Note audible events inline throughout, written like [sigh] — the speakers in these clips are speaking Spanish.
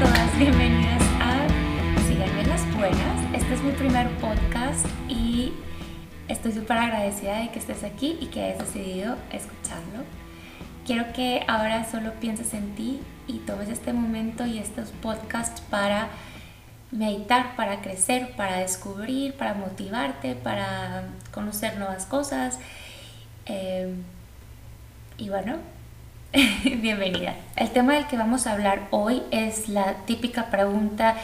todas, bienvenidas a Síganme las Buenas. Este es mi primer podcast y estoy súper agradecida de que estés aquí y que hayas decidido escucharlo. Quiero que ahora solo pienses en ti y tomes este momento y estos podcasts para meditar, para crecer, para descubrir, para motivarte, para conocer nuevas cosas. Eh, y bueno, [laughs] bienvenida. El tema del que vamos a hablar hoy es la típica pregunta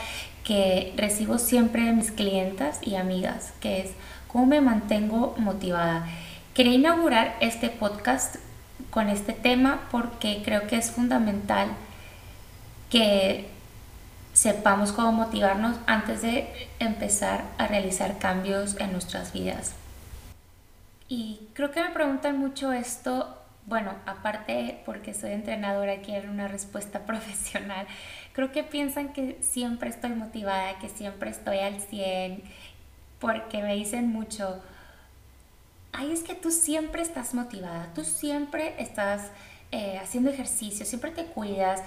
que recibo siempre de mis clientas y amigas, que es ¿cómo me mantengo motivada? Quería inaugurar este podcast con este tema porque creo que es fundamental que sepamos cómo motivarnos antes de empezar a realizar cambios en nuestras vidas. Y creo que me preguntan mucho esto bueno, aparte porque soy entrenadora, quiero una respuesta [laughs] profesional, creo que piensan que siempre estoy motivada, que siempre estoy al 100, porque me dicen mucho, ay, es que tú siempre estás motivada, tú siempre estás eh, haciendo ejercicio, siempre te cuidas,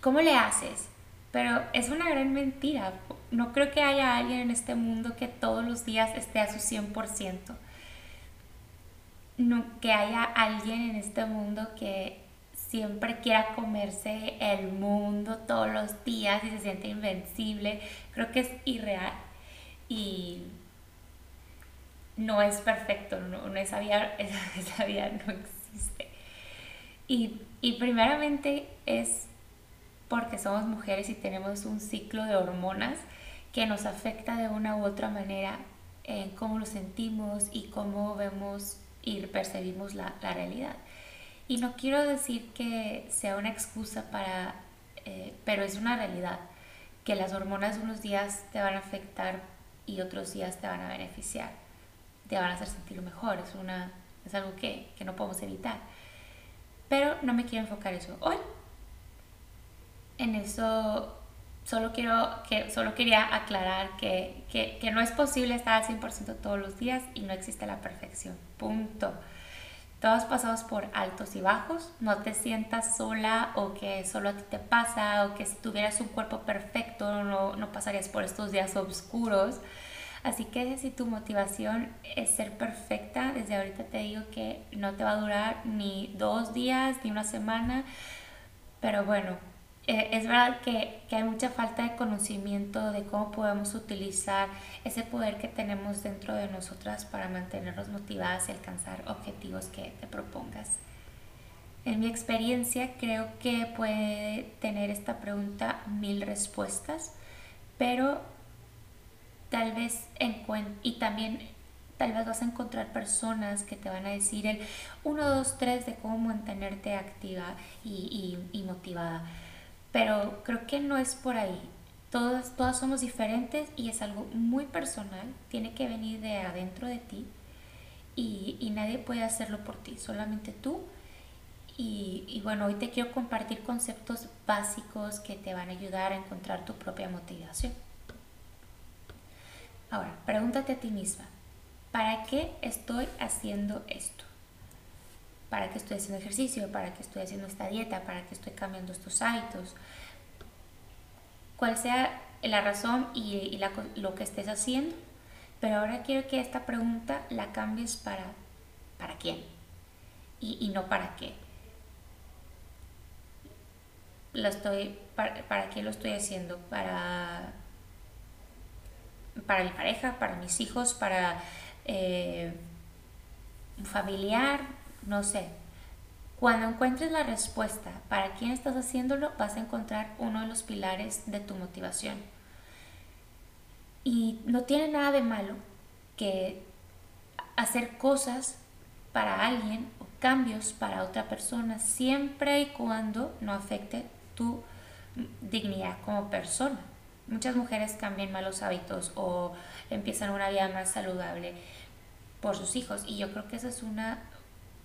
¿cómo le haces? Pero es una gran mentira. No creo que haya alguien en este mundo que todos los días esté a su 100% no, que haya alguien en este mundo que siempre quiera comerse el mundo todos los días y se siente invencible. Creo que es irreal y no es perfecto, no, [laughs] esa, vida, esa, vida no existe. Y, y primeramente es porque somos mujeres y tenemos un ciclo de hormonas que nos afecta de una u otra manera en cómo lo sentimos y cómo vemos y percibimos la, la realidad. Y no quiero decir que sea una excusa para, eh, pero es una realidad, que las hormonas unos días te van a afectar y otros días te van a beneficiar, te van a hacer sentir mejor, es, una, es algo que, que no podemos evitar. Pero no me quiero enfocar eso hoy. En eso solo, quiero, que, solo quería aclarar que, que, no es posible estar al 100% todos los días y no existe la perfección. Punto. Todos pasamos por altos y bajos. No te sientas sola o que solo a ti te pasa o que si tuvieras un cuerpo perfecto no, no pasarías por estos días oscuros. Así que si tu motivación es ser perfecta, desde ahorita te digo que no te va a durar ni dos días ni una semana. Pero bueno, eh, es verdad que, que, hay mucha falta de conocimiento de cómo podemos utilizar ese poder que tenemos dentro de nosotras para mantenernos motivadas y alcanzar objetivos que te propongas. En mi experiencia creo que puede tener esta pregunta mil respuestas, pero tal vez y también tal vez vas a encontrar personas que te van a decir el 1, 2, 3 de cómo mantenerte activa y, y, y motivada pero creo que no es por ahí. Todas, todas somos diferentes y es algo muy personal, tiene que venir de adentro de ti y, y nadie puede hacerlo por ti, solamente tú. Y, y, bueno, hoy te quiero compartir conceptos básicos que te van a ayudar a encontrar tu propia motivación. Ahora, pregúntate a ti misma, ¿para qué estoy haciendo esto? Para qué estoy haciendo ejercicio, para qué estoy haciendo esta dieta, para qué estoy cambiando estos hábitos. Cuál sea la razón y, lo que estés haciendo, pero ahora quiero que esta pregunta la cambies para ¿para quién? Y, no para qué. Lo estoy, para, qué lo estoy haciendo? Para, para mi pareja, para mis hijos, para eh, un familiar, no sé. Cuando encuentres la respuesta para quién estás haciéndolo, vas a encontrar uno de los pilares de tu motivación. Y no tiene nada de malo que hacer cosas para alguien o cambios para otra persona siempre y cuando no afecte tu dignidad como persona. Muchas mujeres cambian malos hábitos o empiezan una vida más saludable por sus hijos y yo creo que esa es una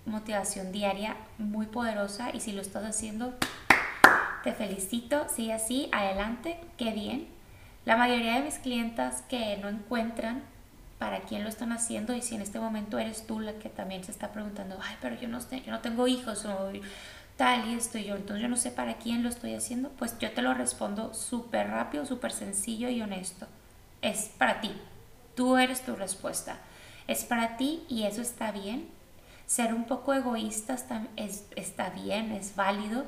motivación diaria muy poderosa y si lo estás haciendo, te felicito, sigue así, adelante, qué bien. La mayoría de mis clientas que no encuentran para quién lo están haciendo y si en este momento eres tú la que también se está preguntando, ay, pero yo no, yo no tengo hijos o tal y esto yo, entonces yo no sé para quién lo estoy haciendo, pues yo te lo respondo súper rápido, súper sencillo y honesto. Es para ti, tú eres tu respuesta. Es para ti y eso está bien. Ser un poco egoísta está, está bien, es válido,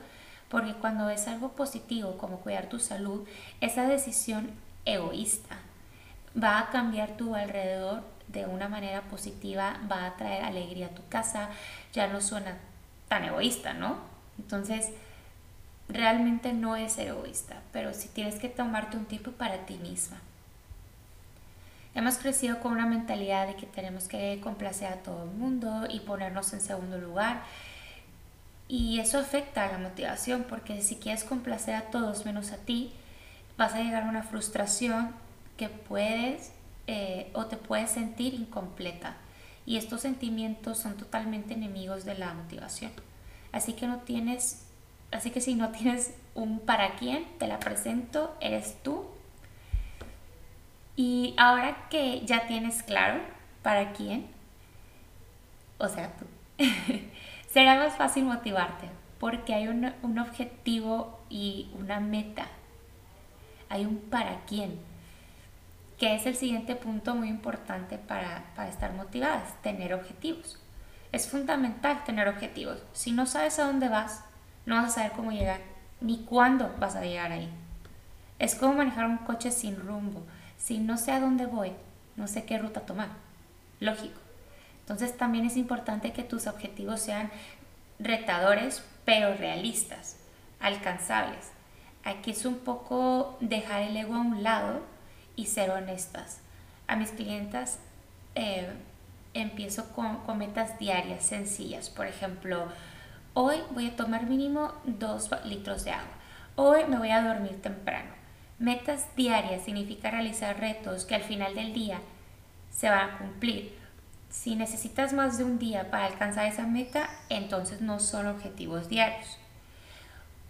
porque cuando es algo positivo como cuidar tu salud, esa decisión egoísta va a cambiar tu alrededor de una manera positiva, va a traer alegría a tu casa, ya no suena tan egoísta, ¿no? Entonces, realmente no es egoísta, pero si tienes que tomarte un tiempo para ti misma. Hemos crecido con una mentalidad de que tenemos que complacer a todo el mundo y ponernos en segundo lugar. Y eso afecta a la motivación porque si quieres complacer a todos menos a ti, vas a llegar a una frustración que puedes eh, o te puedes sentir incompleta. Y estos sentimientos son totalmente enemigos de la motivación. Así que no tienes, así que si no tienes un para quién, te la presento, eres tú y ahora que ya tienes claro para quién, o sea, tú, [laughs] será más fácil motivarte porque hay un, un, objetivo y una meta. Hay un para quién, que es el siguiente punto muy importante para, para estar motivadas, tener objetivos. Es fundamental tener objetivos. Si no sabes a dónde vas, no vas a saber cómo llegar, ni cuándo vas a llegar ahí. Es como manejar un coche sin rumbo si no sé a dónde voy, no sé qué ruta tomar. Lógico. Entonces también es importante que tus objetivos sean retadores, pero realistas, alcanzables. Aquí es un poco dejar el ego a un lado y ser honestas. A mis clientas eh, empiezo con, metas diarias sencillas. Por ejemplo, hoy voy a tomar mínimo 2 litros de agua. Hoy me voy a dormir temprano. Metas diarias significa realizar retos que al final del día se van a cumplir. Si necesitas más de un día para alcanzar esa meta, entonces no son objetivos diarios.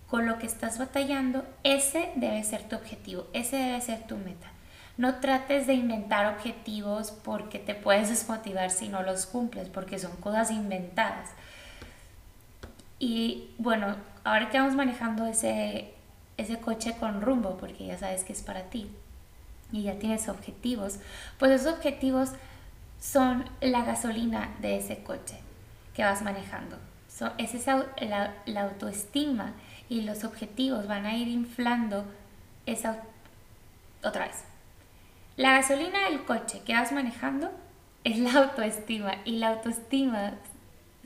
Con lo que estás batallando, ese debe ser tu objetivo, ese debe ser tu meta. No trates de inventar objetivos porque te puedes [laughs] desmotivar si no los cumples, porque son cosas inventadas. Y bueno, ahora que vamos manejando ese ese coche con rumbo, porque ya sabes que es para ti y ya tienes objetivos, pues esos objetivos son la gasolina de ese coche que vas manejando. es esa, la, la, autoestima y los objetivos van a ir inflando esa otra vez. La gasolina del coche que vas manejando es la autoestima y la autoestima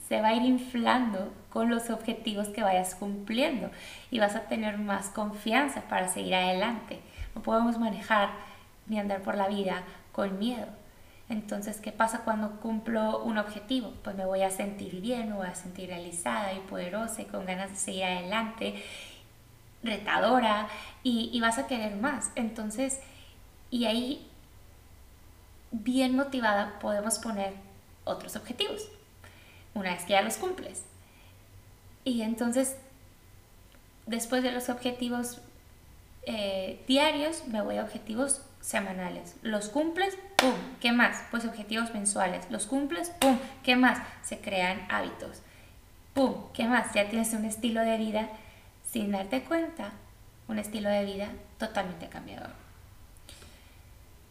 se va a ir inflando con los objetivos que vayas cumpliendo y vas a tener más confianza para seguir adelante. No podemos manejar ni andar por la vida con miedo. Entonces, ¿qué pasa cuando cumplo un objetivo? Pues me voy a sentir bien, me voy a sentir realizada y poderosa y con ganas de seguir adelante, retadora y, y vas a querer más. Entonces, y ahí, bien motivada, podemos poner otros objetivos una vez que ya los cumples. Y entonces, después de los objetivos eh, diarios, me voy a objetivos semanales. Los cumples, ¡pum! ¿Qué más? Pues objetivos mensuales. Los cumples, ¡pum! ¿Qué más? Se crean hábitos. ¡Pum! ¿Qué más? Ya tienes un estilo de vida sin darte cuenta, un estilo de vida totalmente cambiador.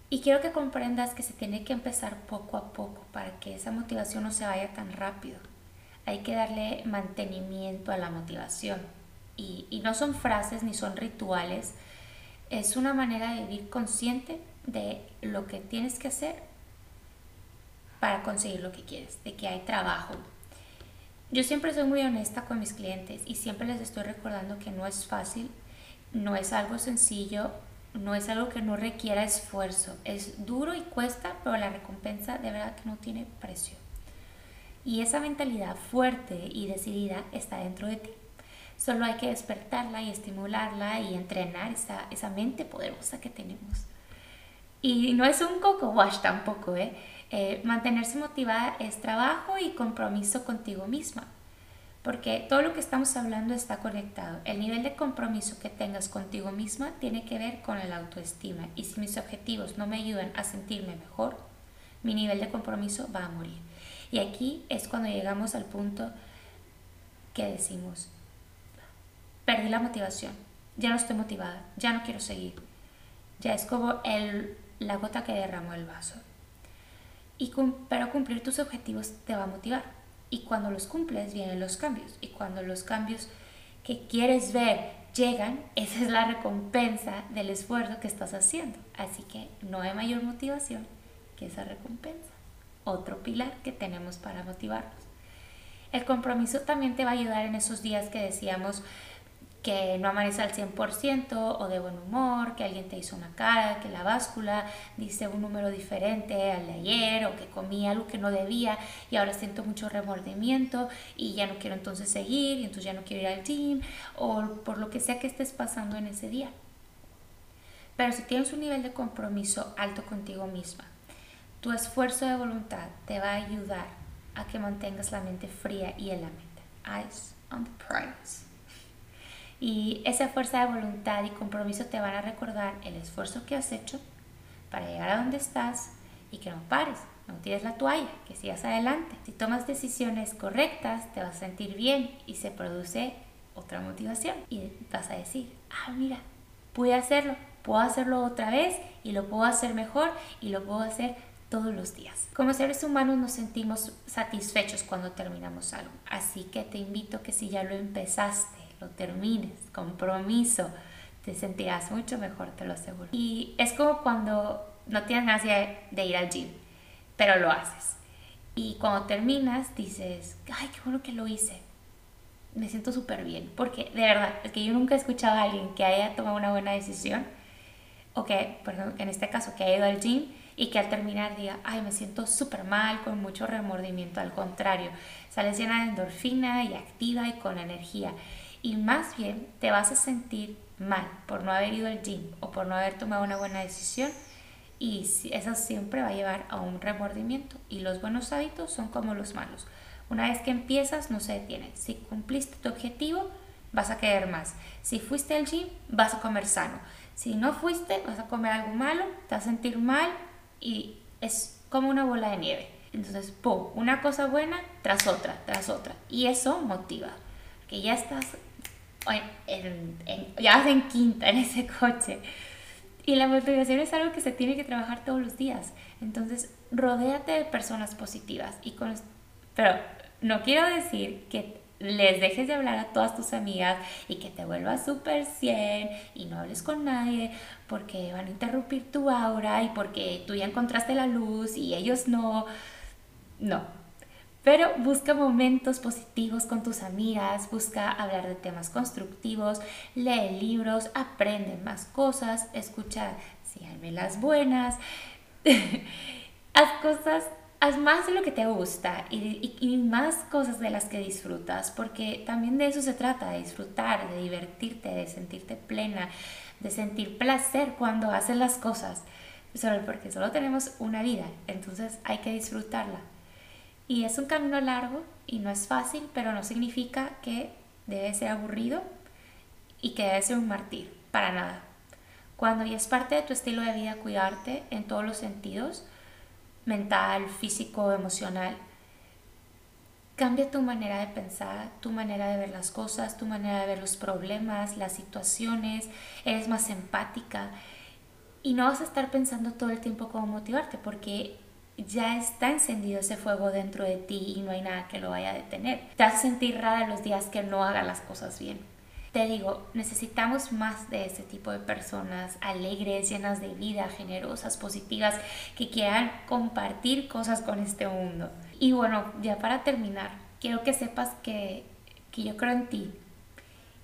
Y quiero que comprendas que se tiene que empezar poco a poco para que esa motivación no se vaya tan rápido. Hay que darle mantenimiento a la motivación. Y, no son frases ni son rituales. Es una manera de vivir consciente de lo que tienes que hacer para conseguir lo que quieres, de que hay trabajo. Yo siempre soy muy honesta con mis clientes y siempre les estoy recordando que no es fácil, no es algo sencillo, no es algo que no requiera esfuerzo. Es duro y cuesta, pero la recompensa de verdad que no tiene precio. Y esa mentalidad fuerte y decidida está dentro de ti. Solo hay que despertarla y estimularla y entrenar esa, esa mente poderosa que tenemos. Y no es un coco wash tampoco, ¿eh? eh mantenerse motivada es trabajo y compromiso contigo misma porque todo lo que estamos hablando está conectado. El nivel de compromiso que tengas contigo misma tiene que ver con la autoestima y si mis objetivos no me ayudan a sentirme mejor, mi nivel de compromiso va a morir. Y aquí es cuando llegamos al punto que decimos, perdí la motivación, ya no estoy motivada, ya no quiero seguir. Ya es como el, la gota que derramó el vaso. Y, pero cumplir tus objetivos te va a motivar. Y cuando los cumples vienen los cambios. Y cuando los cambios que quieres ver llegan, [laughs] esa es la recompensa del esfuerzo que estás haciendo. Así que no hay mayor motivación que esa recompensa. Otro pilar que tenemos para motivarnos. El compromiso también te va a ayudar en esos días que decíamos, que no amanece al 100% o de buen humor, que alguien te hizo una cara, que la báscula dice un número diferente al de ayer o que comí algo que no debía y ahora siento mucho remordimiento y ya no quiero entonces seguir y entonces ya no quiero ir al gym o por lo que sea que estés pasando en ese día. Pero si tienes un nivel de compromiso alto contigo misma, tu esfuerzo de voluntad te va a ayudar a que mantengas la mente fría y en la mente. Eyes on the prize. Y esa fuerza de voluntad y compromiso te van a recordar el esfuerzo que has hecho para llegar a donde estás y que no pares, no tires la toalla, que sigas adelante. Si tomas decisiones correctas, te vas a sentir bien y se produce otra motivación. Y vas a decir, ah, mira, pude hacerlo, puedo hacerlo otra vez y lo puedo hacer mejor y lo puedo hacer todos los días. Como seres humanos nos sentimos satisfechos cuando terminamos algo, así que te invito que si ya lo empezaste, lo termines, compromiso, te sentirás mucho mejor, te lo aseguro. Y es como cuando no tienes ganas de ir al gym, pero lo haces. Y cuando terminas dices, ay, qué bueno que lo hice. Me siento súper bien. Porque de verdad, es que yo nunca he escuchado a alguien que haya tomado una buena decisión, o que, por ejemplo, en este caso, que haya ido al gym y que al terminar diga, ay, me siento súper mal, con mucho remordimiento. Al contrario, sales llena de endorfina y activa y con energía y más bien te vas a sentir mal por no haber ido al gym o por no haber tomado una buena decisión y eso siempre va a llevar a un remordimiento y los buenos hábitos son como los malos. Una vez que empiezas no se detienen. Si cumpliste tu objetivo, vas a querer más. Si fuiste al gym, vas a comer sano. Si no fuiste, vas a comer algo malo, te vas a sentir mal y es como una bola de nieve. Entonces, ¡pum! Una cosa buena tras otra, tras otra. Y eso motiva. Que ya estás ya vas en quinta en ese coche. Y la motivación es algo que se tiene que trabajar todos los días. Entonces, rodéate de personas positivas. Y con, pero no quiero decir que les dejes de hablar a todas tus amigas y que te vuelvas súper 100 y no hables con nadie porque van a interrumpir tu aura y porque tú ya encontraste la luz y ellos no. No, pero busca momentos positivos con tus amigas, busca hablar de temas constructivos, lee libros, aprende más cosas, escucha, síganme las buenas, [laughs] haz cosas, haz más de lo que te gusta y, más cosas de las que disfrutas, porque también de eso se trata, de disfrutar, de divertirte, de sentirte plena, de sentir placer cuando haces las cosas, solo porque solo tenemos una vida, entonces hay que disfrutarla. Y es un camino largo y no es fácil, pero no significa que debe ser aburrido y que debe ser un martir, para nada. Cuando ya es parte de tu estilo de vida cuidarte en todos los sentidos, mental, físico, emocional, cambia tu manera de pensar, tu manera de ver las cosas, tu manera de ver los problemas, las situaciones, eres más empática y no vas a estar pensando todo el tiempo cómo motivarte porque ya está encendido ese fuego dentro de ti y no hay nada que lo vaya a detener. Te vas a sentir rara los días que no hagas las cosas bien. Te digo, necesitamos más de ese tipo de personas alegres, llenas de vida, generosas, positivas, que quieran compartir cosas con este mundo. Y bueno, ya para terminar, quiero que sepas que, que yo creo en ti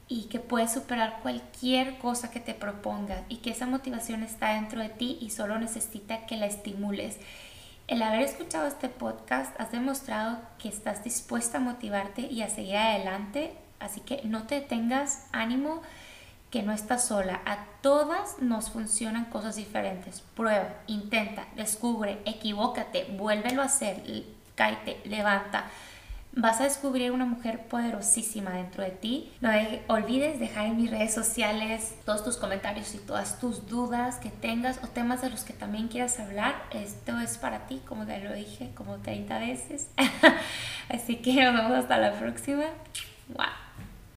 y que puedes superar cualquier cosa que te propongas y que esa motivación está dentro de ti y solo necesita que la estimules el haber escuchado este podcast has demostrado que estás dispuesta a motivarte y a seguir adelante, así que no te tengas ánimo que no estás sola. A todas nos funcionan cosas diferentes. Prueba, intenta, descubre, equivócate, vuélvelo a hacer, cáete, levanta vas a descubrir una mujer poderosísima dentro de ti. No olvides dejar en mis redes sociales todos tus comentarios y todas tus dudas que tengas o temas de los que también quieras hablar. Esto es para ti, como te lo dije como 30 veces. [laughs] Así que nos vemos hasta la próxima. 哇。